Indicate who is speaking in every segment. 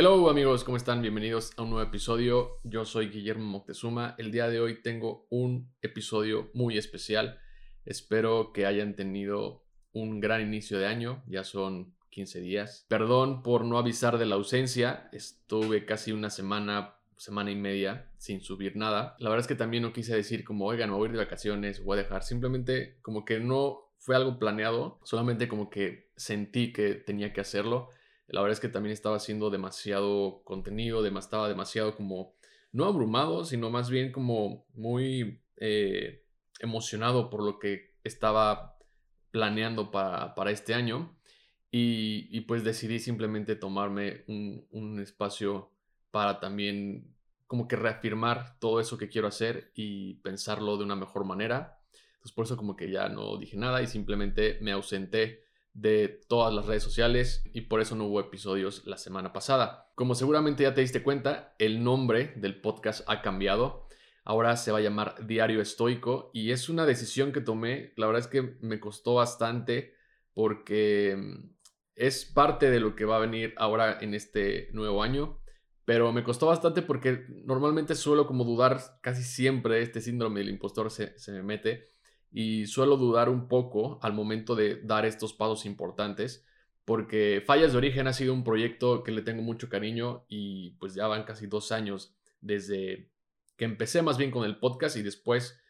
Speaker 1: Hello amigos, ¿cómo están? Bienvenidos a un nuevo episodio. Yo soy Guillermo Moctezuma. El día de hoy tengo un episodio muy especial. Espero que hayan tenido un gran inicio de año. Ya son 15 días. Perdón por no avisar de la ausencia. Estuve casi una semana, semana y media sin subir nada. La verdad es que también no quise decir como, oigan, voy a ir de vacaciones, voy a dejar. Simplemente como que no fue algo planeado. Solamente como que sentí que tenía que hacerlo la verdad es que también estaba haciendo demasiado contenido, estaba demasiado como, no abrumado, sino más bien como muy eh, emocionado por lo que estaba planeando para, este año. Y, pues decidí simplemente tomarme un, un espacio para también como que reafirmar todo eso que quiero hacer y pensarlo de una mejor manera. Entonces por eso como que ya no dije nada y simplemente me ausenté de todas las redes sociales y por eso no hubo episodios la semana pasada. Como seguramente ya te diste cuenta, el nombre del podcast ha cambiado. Ahora se va a llamar Diario Estoico y es una decisión que tomé. La verdad es que me costó bastante porque mm, es parte de lo que va a venir ahora en este nuevo año. Pero me costó bastante porque normalmente suelo como dudar casi siempre, este síndrome del impostor se, se me mete y suelo dudar un poco al momento de dar estos pasos importantes porque Fallas de Origen ha sido un proyecto que le tengo mucho cariño y pues ya van casi dos años desde que empecé más bien con el podcast y después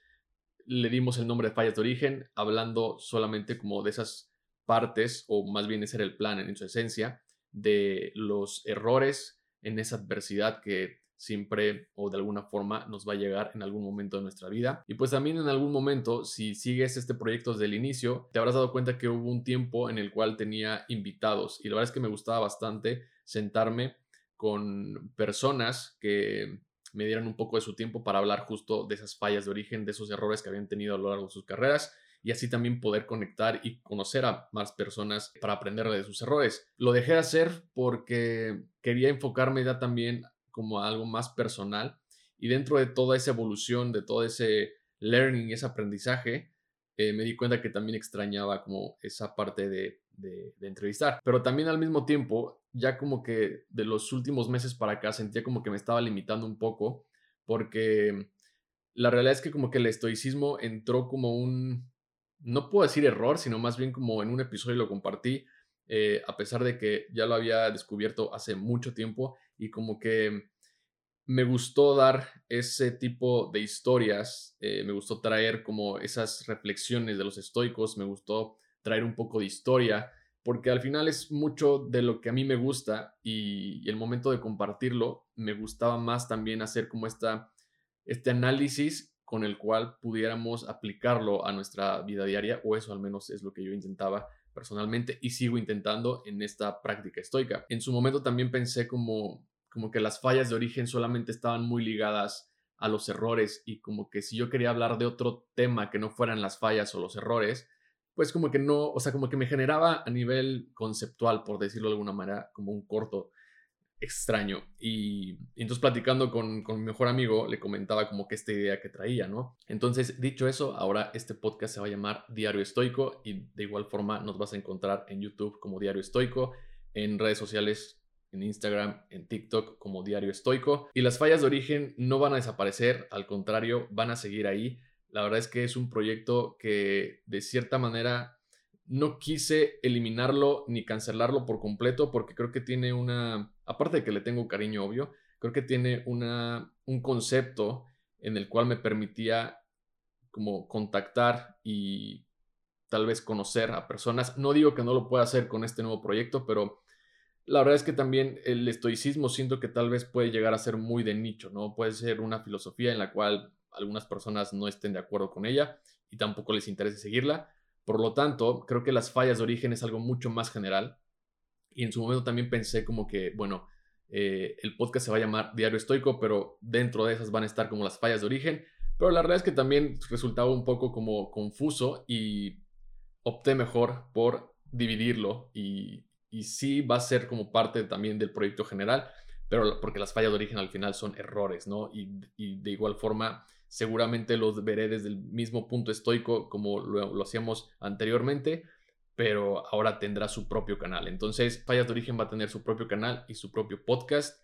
Speaker 1: le dimos el nombre de Fallas de Origen hablando solamente como de esas partes o más bien ese era el plan en su esencia de los errores en esa adversidad que siempre o de alguna forma nos va a llegar en algún momento de nuestra vida. Y pues también en algún momento, si sigues este proyecto desde el inicio, te habrás dado cuenta que hubo un tiempo en el cual tenía invitados y la verdad es que me gustaba bastante sentarme con personas que me dieran un poco de su tiempo para hablar justo de esas fallas de origen, de esos errores que habían tenido a lo largo de sus carreras y así también poder conectar y conocer a más personas para aprender de sus errores. Lo dejé de hacer porque quería enfocarme ya también como algo más personal. Y dentro de toda esa evolución, de todo ese learning, ese aprendizaje, eh, me di cuenta que también extrañaba como esa parte de, de, entrevistar. Pero también al mismo tiempo, ya como que de los últimos meses para acá sentía como que me estaba limitando un poco, porque la realidad es que como que el estoicismo entró como un, no puedo decir error, sino más bien como en un episodio lo compartí, eh, a pesar de que ya lo había descubierto hace mucho tiempo y como que me gustó dar ese tipo de historias, eh, me gustó traer como esas reflexiones de los estoicos, me gustó traer un poco de historia, porque al final es mucho de lo que a mí me gusta y, y el momento de compartirlo me gustaba más también hacer como esta, este análisis con el cual pudiéramos aplicarlo a nuestra vida diaria, o eso al menos es lo que yo intentaba personalmente y sigo intentando en esta práctica estoica. En su momento también pensé como, como que las fallas de origen solamente estaban muy ligadas a los errores y como que si yo quería hablar de otro tema que no fueran las fallas o los errores, pues como que no, o sea, como que me generaba a nivel conceptual, por decirlo de alguna manera, como un corto extraño. Y, entonces platicando con, con, mi mejor amigo, le comentaba como que esta idea que traía, ¿no? Entonces, dicho eso, ahora este podcast se va a llamar Diario Estoico y de igual forma nos vas a encontrar en YouTube como Diario Estoico, en redes sociales, en Instagram, en TikTok como Diario Estoico. Y las fallas de origen no van a desaparecer, al contrario, van a seguir ahí. La verdad es que es un proyecto que de cierta manera no quise eliminarlo ni cancelarlo por completo porque creo que tiene una, aparte de que le tengo cariño obvio, creo que tiene una, un concepto en el cual me permitía como contactar y tal vez conocer a personas. No digo que no lo pueda hacer con este nuevo proyecto, pero la verdad es que también el estoicismo siento que tal vez puede llegar a ser muy de nicho, ¿no? Puede ser una filosofía en la cual algunas personas no estén de acuerdo con ella y tampoco les interese seguirla por lo tanto, creo que las fallas de origen es algo mucho más general. Y en su momento también pensé como que, bueno, eh, el podcast se va a llamar Diario Estoico, pero dentro de esas van a estar como las fallas de origen. Pero la realidad es que también resultaba un poco como confuso y opté mejor por dividirlo y, y sí va a ser como parte también del proyecto general, pero porque las fallas de origen al final son errores, ¿no? Y, de igual forma seguramente los veré desde el mismo punto estoico como lo, hacíamos anteriormente, pero ahora tendrá su propio canal. Entonces, Fallas de Origen va a tener su propio canal y su propio podcast,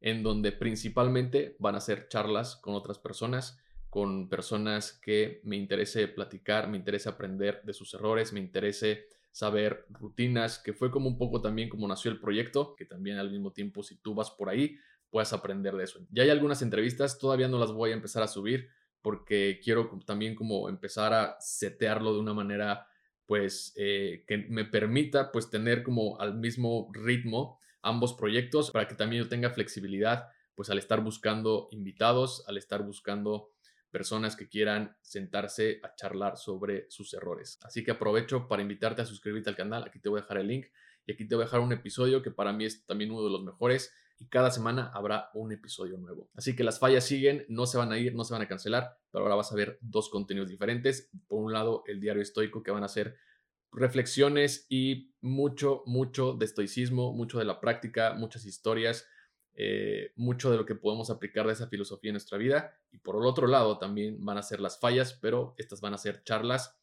Speaker 1: en donde principalmente van a hacer charlas con otras personas, con personas que me interese platicar, me interese aprender de sus errores, me interese saber rutinas, que fue como un poco también como nació el proyecto, que también al mismo tiempo si tú vas por ahí, puedas aprender de eso. Ya hay algunas entrevistas, todavía no las voy a empezar a subir porque quiero también como empezar a setearlo de una manera pues eh, que me permita pues tener como al mismo ritmo ambos proyectos para que también yo tenga flexibilidad pues al estar buscando invitados, al estar buscando personas que quieran sentarse a charlar sobre sus errores. Así que aprovecho para invitarte a suscribirte al canal. Aquí te voy a dejar el link y aquí te voy a dejar un episodio que para mí es también uno de los mejores y cada semana habrá un episodio nuevo. Así que las fallas siguen, no se van a ir, no se van a cancelar, pero ahora vas a ver dos contenidos diferentes. Por un lado, el diario estoico que van a ser reflexiones y mucho, mucho de estoicismo, mucho de la práctica, muchas historias, eh, mucho de lo que podemos aplicar de esa filosofía en nuestra vida. Y por el otro lado también van a ser las fallas, pero estas van a ser charlas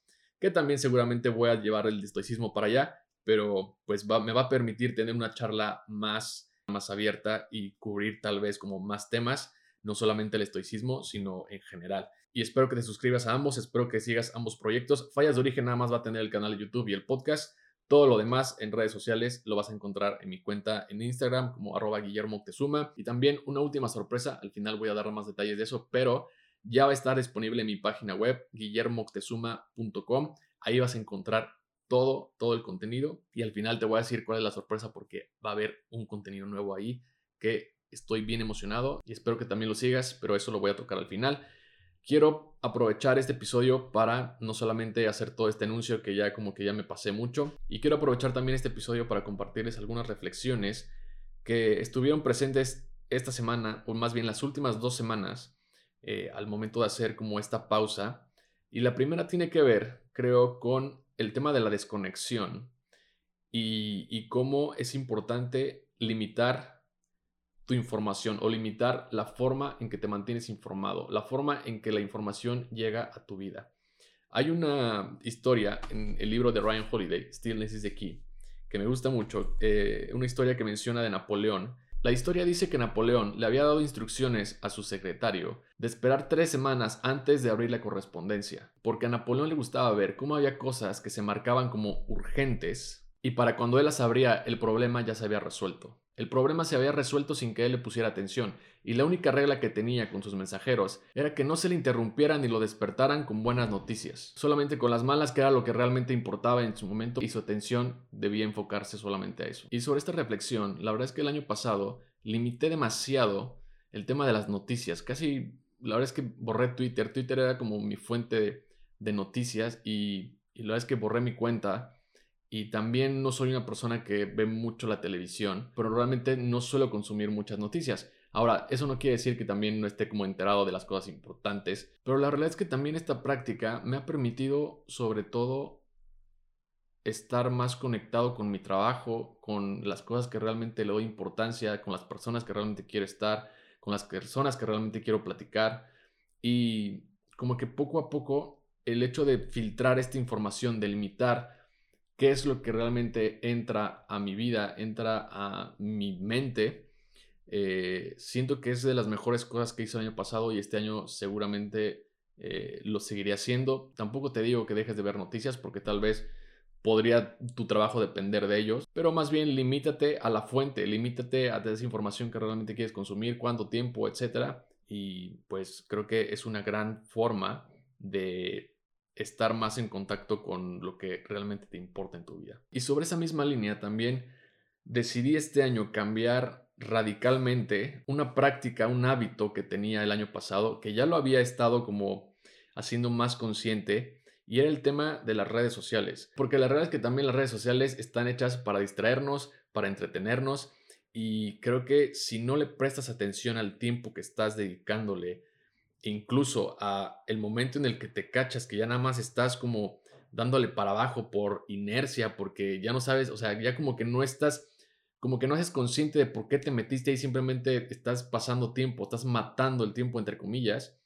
Speaker 1: que también seguramente voy a llevar el estoicismo para allá, pero pues me va a permitir tener una charla más, más abierta y cubrir tal vez como más temas, no solamente el estoicismo, sino en general. Y espero que te suscribas a ambos, espero que sigas ambos proyectos. Fallas de origen nada más va a tener el canal de YouTube y el podcast. Todo lo demás en redes sociales lo vas a encontrar en mi cuenta en Instagram como arroba Guillermo Moctezuma. Y también una última sorpresa, al final voy a dar más detalles de eso, pero ya va a estar disponible en mi página web guillermoctezuma.com. Ahí vas a encontrar todo, todo el contenido y al final te voy a decir cuál es la sorpresa porque va a haber un contenido nuevo ahí que estoy bien emocionado y espero que también lo sigas, pero eso lo voy a tocar al final. Quiero aprovechar este episodio para no solamente hacer todo este anuncio que ya como que ya me pasé mucho, y quiero aprovechar también este episodio para compartirles algunas reflexiones que estuvieron presentes esta semana, o más bien las últimas dos semanas, eh, al momento de hacer como esta pausa. Y la primera tiene que ver, creo, con el tema de la desconexión y, y cómo es importante limitar tu información o limitar la forma en que te mantienes informado, la forma en que la información llega a tu vida. Hay una historia en el libro de Ryan Holiday, Stillness is the Key, que me gusta mucho, eh, una historia que menciona de Napoleón. La historia dice que Napoleón le había dado instrucciones a su secretario de esperar tres semanas antes de abrir la correspondencia, porque a Napoleón le gustaba ver cómo había cosas que se marcaban como urgentes y para cuando él las abría el problema ya se había resuelto. El problema se había resuelto sin que él le pusiera atención, y la única regla que tenía con sus mensajeros era que no se le interrumpieran ni lo despertaran con buenas noticias, solamente con las malas que era lo que realmente importaba en su momento y su atención debía enfocarse solamente a eso. Y sobre esta reflexión, la verdad es que el año pasado limité demasiado el tema de las noticias, casi la verdad es que borré Twitter, Twitter era como mi fuente de, noticias y, y la verdad es que borré mi cuenta y también no soy una persona que ve mucho la televisión, pero realmente no suelo consumir muchas noticias. Ahora, eso no quiere decir que también no esté como enterado de las cosas importantes, pero la realidad es que también esta práctica me ha permitido sobre todo estar más conectado con mi trabajo, con las cosas que realmente le doy importancia, con las personas que realmente quiero estar, con las personas que realmente quiero platicar y como que poco a poco el hecho de filtrar esta información, de limitar qué es lo que realmente entra a mi vida, entra a mi mente. Eh, siento que es de las mejores cosas que hice el año pasado y este año seguramente eh, lo seguiré haciendo. Tampoco te digo que dejes de ver noticias porque tal vez podría tu trabajo depender de ellos, pero más bien limítate a la fuente, limítate a esa información que realmente quieres consumir, cuánto tiempo, etcétera. Y pues creo que es una gran forma de estar más en contacto con lo que realmente te importa en tu vida. Y sobre esa misma línea también decidí este año cambiar radicalmente una práctica, un hábito que tenía el año pasado, que ya lo había estado como haciendo más consciente, y era el tema de las redes sociales. Porque la realidad es que también las redes sociales están hechas para distraernos, para entretenernos, y creo que si no le prestas atención al tiempo que estás dedicándole incluso a el momento en el que te cachas que ya nada más estás como dándole para abajo por inercia, porque ya no sabes, o sea, ya como que no estás, como que no haces consciente de por qué te metiste ahí, simplemente estás pasando tiempo, estás matando el tiempo entre comillas.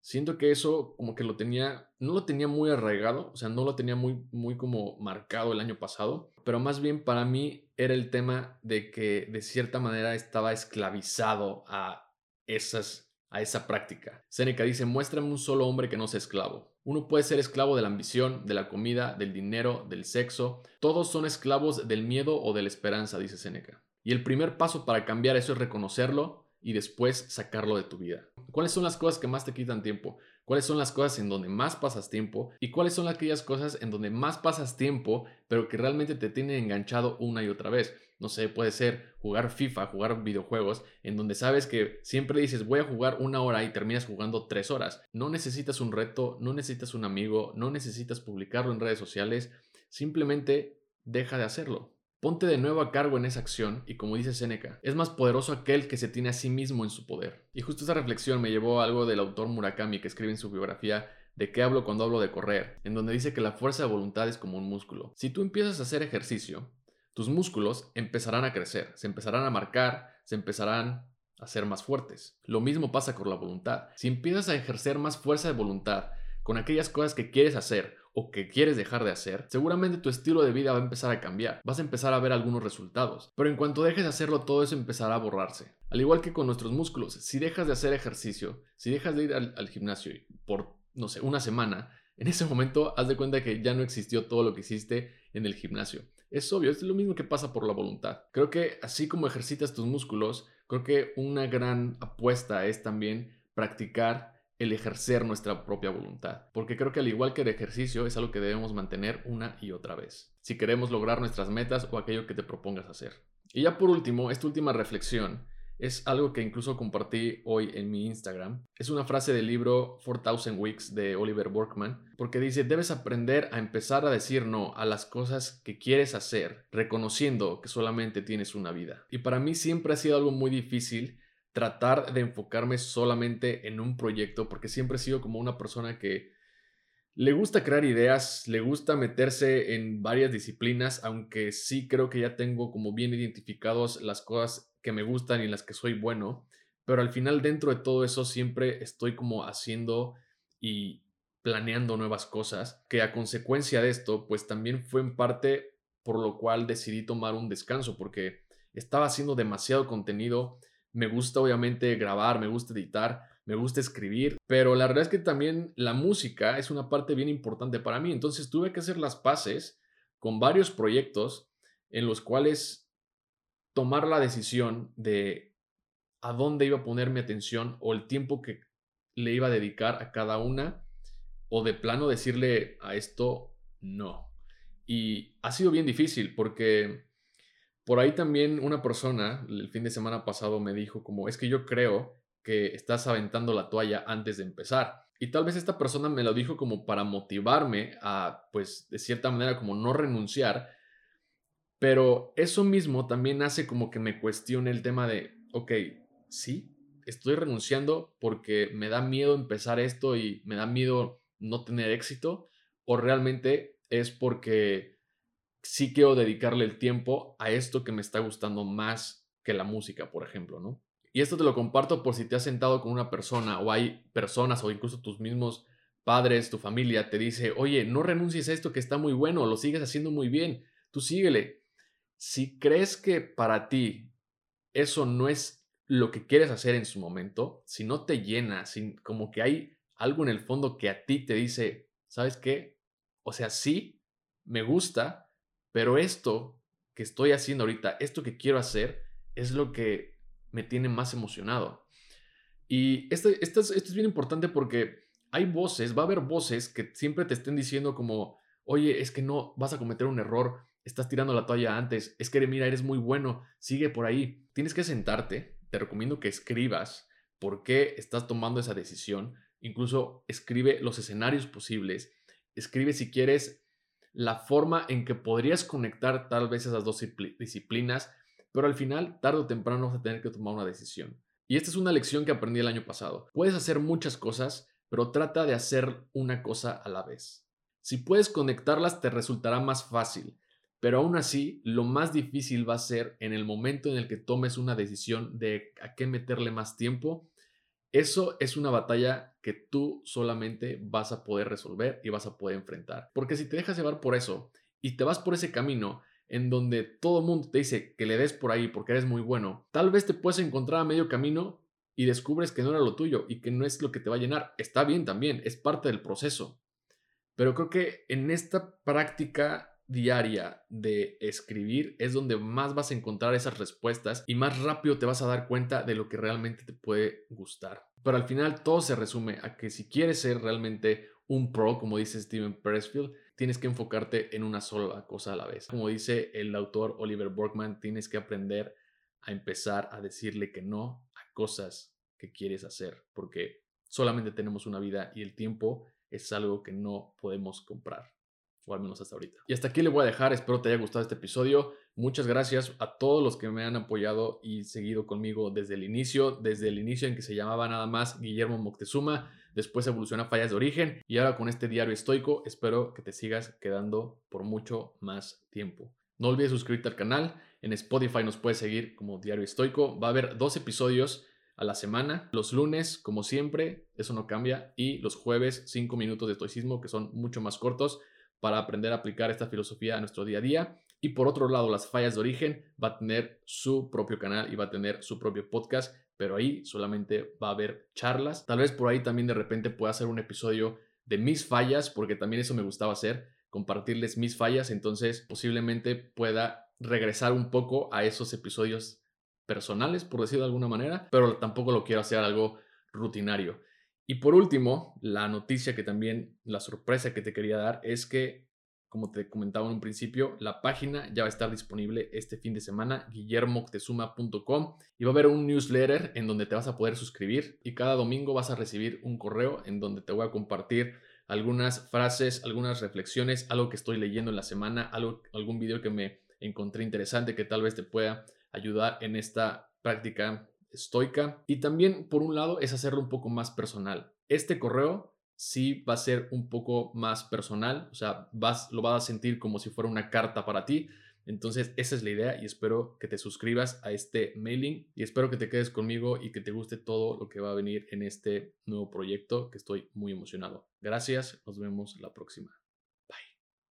Speaker 1: siento que eso como que lo tenía, no lo tenía muy arraigado, o sea, no lo tenía muy, muy como marcado el año pasado, pero más bien para mí era el tema de que de cierta manera estaba esclavizado a esas a esa práctica. Seneca dice, muéstrame un solo hombre que no sea esclavo. Uno puede ser esclavo de la ambición, de la comida, del dinero, del sexo. Todos son esclavos del miedo o de la esperanza, dice Seneca. Y el primer paso para cambiar eso es reconocerlo y después sacarlo de tu vida. ¿Cuáles son las cosas que más te quitan tiempo? ¿Cuáles son las cosas en donde más pasas tiempo? ¿Y cuáles son aquellas cosas en donde más pasas tiempo, pero que realmente te tienen enganchado una y otra vez? No sé, puede ser jugar FIFA, jugar videojuegos, en donde sabes que siempre dices voy a jugar una hora y terminas jugando tres horas. No necesitas un reto, no necesitas un amigo, no necesitas publicarlo en redes sociales, simplemente deja de hacerlo. Ponte de nuevo a cargo en esa acción y como dice Seneca, es más poderoso aquel que se tiene a sí mismo en su poder. Y justo esa reflexión me llevó a algo del autor Murakami que escribe en su biografía de qué hablo cuando hablo de correr, en donde dice que la fuerza de voluntad es como un músculo. Si tú empiezas a hacer ejercicio, tus músculos empezarán a crecer, se empezarán a marcar, se empezarán a ser más fuertes. Lo mismo pasa con la voluntad. Si empiezas a ejercer más fuerza de voluntad con aquellas cosas que quieres hacer o que quieres dejar de hacer, seguramente tu estilo de vida va a empezar a cambiar, vas a empezar a ver algunos resultados, pero en cuanto dejes de hacerlo todo eso empezará a borrarse. Al igual que con nuestros músculos, si dejas de hacer ejercicio, si dejas de ir al, gimnasio por, no sé, una semana, en ese momento haz de cuenta que ya no existió todo lo que hiciste en el gimnasio. Es obvio, es lo mismo que pasa por la voluntad. Creo que así como ejercitas tus músculos, creo que una gran apuesta es también practicar el ejercer nuestra propia voluntad, porque creo que al igual que el ejercicio es algo que debemos mantener una y otra vez, si queremos lograr nuestras metas o aquello que te propongas hacer. Y ya por último, esta última reflexión es algo que incluso compartí hoy en mi Instagram. Es una frase del libro 4000 Weeks de Oliver Workman, porque dice, debes aprender a empezar a decir no a las cosas que quieres hacer, reconociendo que solamente tienes una vida. Y para mí siempre ha sido algo muy difícil tratar de enfocarme solamente en un proyecto, porque siempre he sido como una persona que le gusta crear ideas, le gusta meterse en varias disciplinas, aunque sí creo que ya tengo como bien identificados las cosas que me gustan y las que soy bueno, pero al final dentro de todo eso siempre estoy como haciendo y planeando nuevas cosas, que a consecuencia de esto, pues también fue en parte por lo cual decidí tomar un descanso, porque estaba haciendo demasiado contenido, me gusta obviamente grabar, me gusta editar, me gusta escribir, pero la verdad es que también la música es una parte bien importante para mí. Entonces tuve que hacer las paces con varios proyectos en los cuales tomar la decisión de a dónde iba a poner mi atención o el tiempo que le iba a dedicar a cada una o de plano decirle a esto no. Y ha sido bien difícil porque por ahí también una persona el fin de semana pasado me dijo como es que yo creo que estás aventando la toalla antes de empezar. Y tal vez esta persona me lo dijo como para motivarme a, pues, de cierta manera, como no renunciar. Pero eso mismo también hace como que me cuestione el tema de, ok, sí, estoy renunciando porque me da miedo empezar esto y me da miedo no tener éxito. O realmente es porque sí quiero dedicarle el tiempo a esto que me está gustando más que la música, por ejemplo, ¿no? Y esto te lo comparto por si te has sentado con una persona o hay personas o incluso tus mismos padres, tu familia, te dice, oye, no renuncies a esto que está muy bueno, lo sigues haciendo muy bien, tú síguele. Si crees que para ti eso no es lo que quieres hacer en su momento, si no te llena, sin, como que hay algo en el fondo que a ti te dice, ¿sabes qué? O sea, sí, me gusta, pero esto que estoy haciendo ahorita, esto que quiero hacer, es lo que me tiene más emocionado. Y esto, esto, es, esto es bien importante porque hay voces, va a haber voces que siempre te estén diciendo como, oye, es que no, vas a cometer un error, estás tirando la toalla antes, es que mira, eres muy bueno, sigue por ahí. Tienes que sentarte, te recomiendo que escribas por qué estás tomando esa decisión, incluso escribe los escenarios posibles, escribe si quieres la forma en que podrías conectar tal vez esas dos disciplinas, pero al final, tarde o temprano, vas a tener que tomar una decisión. Y esta es una lección que aprendí el año pasado. Puedes hacer muchas cosas, pero trata de hacer una cosa a la vez. Si puedes conectarlas, te resultará más fácil, pero aún así, lo más difícil va a ser en el momento en el que tomes una decisión de a qué meterle más tiempo Eso es una batalla que tú solamente vas a poder resolver y vas a poder enfrentar. Porque si te dejas llevar por eso y te vas por ese camino en donde todo el mundo te dice que le des por ahí porque eres muy bueno, tal vez te puedes encontrar a medio camino y descubres que no era lo tuyo y que no es lo que te va a llenar. Está bien también, es parte del proceso. Pero creo que en esta práctica diaria de escribir es donde más vas a encontrar esas respuestas y más rápido te vas a dar cuenta de lo que realmente te puede gustar. Pero al final todo se resume a que si quieres ser realmente un pro, como dice Steven Pressfield, tienes que enfocarte en una sola cosa a la vez. Como dice el autor Oliver Borkman, tienes que aprender a empezar a decirle que no a cosas que quieres hacer, porque solamente tenemos una vida y el tiempo es algo que no podemos comprar o al menos hasta ahorita. Y hasta aquí le voy a dejar, espero te haya gustado este episodio. Muchas gracias a todos los que me han apoyado y seguido conmigo desde el inicio, desde el inicio en que se llamaba nada más Guillermo Moctezuma, después evoluciona Fallas de Origen y ahora con este diario estoico espero que te sigas quedando por mucho más tiempo. No olvides suscribirte al canal, en Spotify nos puedes seguir como Diario Estoico, va a haber dos episodios a la semana, los lunes como siempre, eso no cambia, y los jueves 5 minutos de estoicismo que son mucho más cortos para aprender a aplicar esta filosofía a nuestro día a día. Y por otro lado, las fallas de origen va a tener su propio canal y va a tener su propio podcast, pero ahí solamente va a haber charlas. Tal vez por ahí también de repente pueda hacer un episodio de mis fallas, porque también eso me gustaba hacer, compartirles mis fallas, entonces posiblemente pueda regresar un poco a esos episodios personales, por decirlo de alguna manera, pero tampoco lo quiero hacer algo rutinario. Y por último, la noticia que también, la sorpresa que te quería dar es que, como te comentaba en un principio, la página ya va a estar disponible este fin de semana, guillermoctezuma.com, y va a haber un newsletter en donde te vas a poder suscribir y cada domingo vas a recibir un correo en donde te voy a compartir algunas frases, algunas reflexiones, algo que estoy leyendo en la semana, algo, algún video que me encontré interesante que tal vez te pueda ayudar en esta práctica estoica. Y también, por un lado, es hacerlo un poco más personal. Este correo sí va a ser un poco más personal, o sea, vas, lo vas a sentir como si fuera una carta para ti. Entonces, esa es la idea y espero que te suscribas a este mailing y espero que te quedes conmigo y que te guste todo lo que va a venir en este nuevo proyecto que estoy muy emocionado. Gracias, nos vemos la próxima.